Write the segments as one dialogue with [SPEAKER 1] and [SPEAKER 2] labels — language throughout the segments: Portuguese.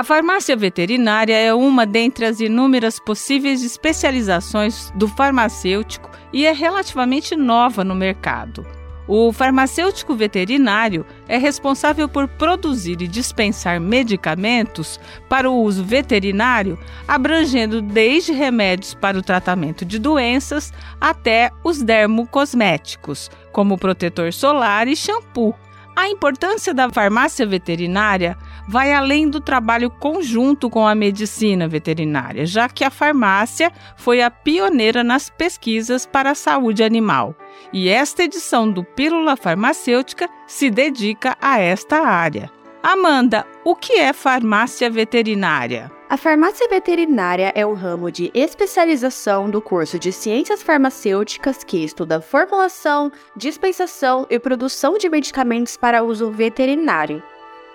[SPEAKER 1] A farmácia veterinária é uma dentre as inúmeras possíveis especializações do farmacêutico e é relativamente nova no mercado. O farmacêutico veterinário é responsável por produzir e dispensar medicamentos para o uso veterinário, abrangendo desde remédios para o tratamento de doenças até os dermocosméticos, como protetor solar e shampoo. A importância da farmácia veterinária vai além do trabalho conjunto com a medicina veterinária, já que a farmácia foi a pioneira nas pesquisas para a saúde animal. E esta edição do Pílula Farmacêutica se dedica a esta área. Amanda, o que é farmácia veterinária?
[SPEAKER 2] A farmácia veterinária é um ramo de especialização do curso de Ciências Farmacêuticas que estuda formulação, dispensação e produção de medicamentos para uso veterinário.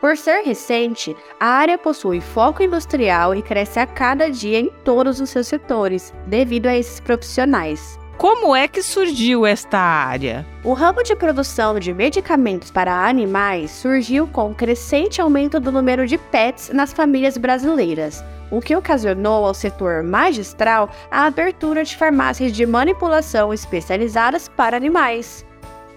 [SPEAKER 2] Por ser recente, a área possui foco industrial e cresce a cada dia em todos os seus setores, devido a esses profissionais.
[SPEAKER 1] Como é que surgiu esta área?
[SPEAKER 2] O ramo de produção de medicamentos para animais surgiu com o crescente aumento do número de pets nas famílias brasileiras, o que ocasionou ao setor magistral a abertura de farmácias de manipulação especializadas para animais.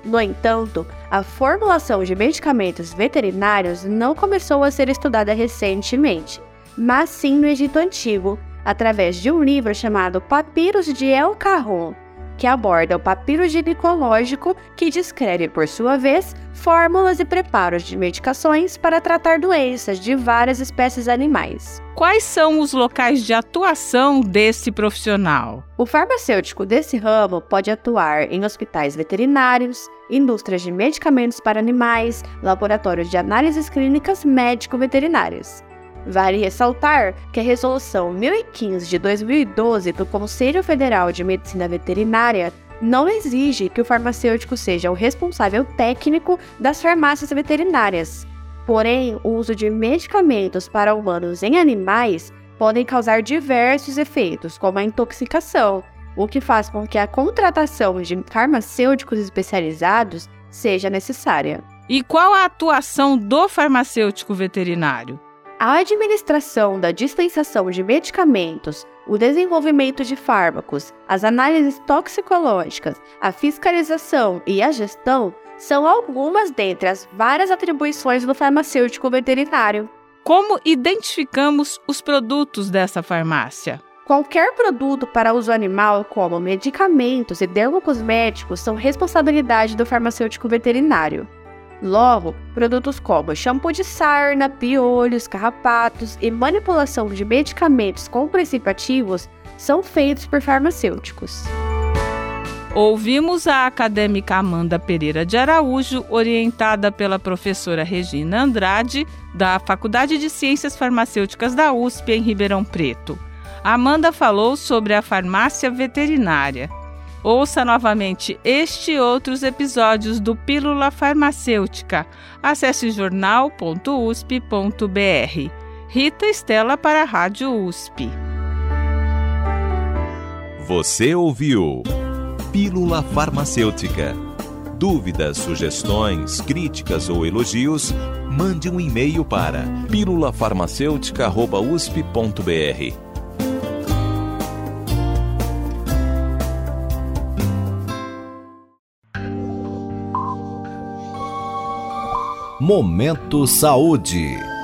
[SPEAKER 2] No entanto, a formulação de medicamentos veterinários não começou a ser estudada recentemente, mas sim no Egito Antigo, através de um livro chamado Papiros de El Carron, que aborda o papiro ginecológico, que descreve, por sua vez, fórmulas e preparos de medicações para tratar doenças de várias espécies animais.
[SPEAKER 1] Quais são os locais de atuação desse profissional?
[SPEAKER 2] O farmacêutico desse ramo pode atuar em hospitais veterinários, indústrias de medicamentos para animais, laboratórios de análises clínicas médico-veterinárias. Vale ressaltar que a Resolução 1015 de 2012 do Conselho Federal de Medicina Veterinária não exige que o farmacêutico seja o responsável técnico das farmácias veterinárias. Porém, o uso de medicamentos para humanos em animais podem causar diversos efeitos, como a intoxicação, o que faz com que a contratação de farmacêuticos especializados seja necessária.
[SPEAKER 1] E qual a atuação do farmacêutico veterinário?
[SPEAKER 2] A administração da dispensação de medicamentos, o desenvolvimento de fármacos, as análises toxicológicas, a fiscalização e a gestão são algumas dentre as várias atribuições do farmacêutico veterinário.
[SPEAKER 1] Como identificamos os produtos dessa farmácia?
[SPEAKER 2] Qualquer produto para uso animal, como medicamentos e dermocosméticos, são responsabilidade do farmacêutico veterinário. Logo, produtos como shampoo de sarna, piolhos, carrapatos e manipulação de medicamentos com princípios ativos são feitos por farmacêuticos.
[SPEAKER 1] Ouvimos a acadêmica Amanda Pereira de Araújo, orientada pela professora Regina Andrade, da Faculdade de Ciências Farmacêuticas da USP, em Ribeirão Preto. Amanda falou sobre a farmácia veterinária. Ouça novamente este e outros episódios do Pílula Farmacêutica. Acesse jornal.usp.br. Rita Estela para a Rádio USP.
[SPEAKER 3] Você ouviu Pílula Farmacêutica. Dúvidas, sugestões, críticas ou elogios, mande um e-mail para pílulafarmacêutica.usp.br
[SPEAKER 4] Momento Saúde.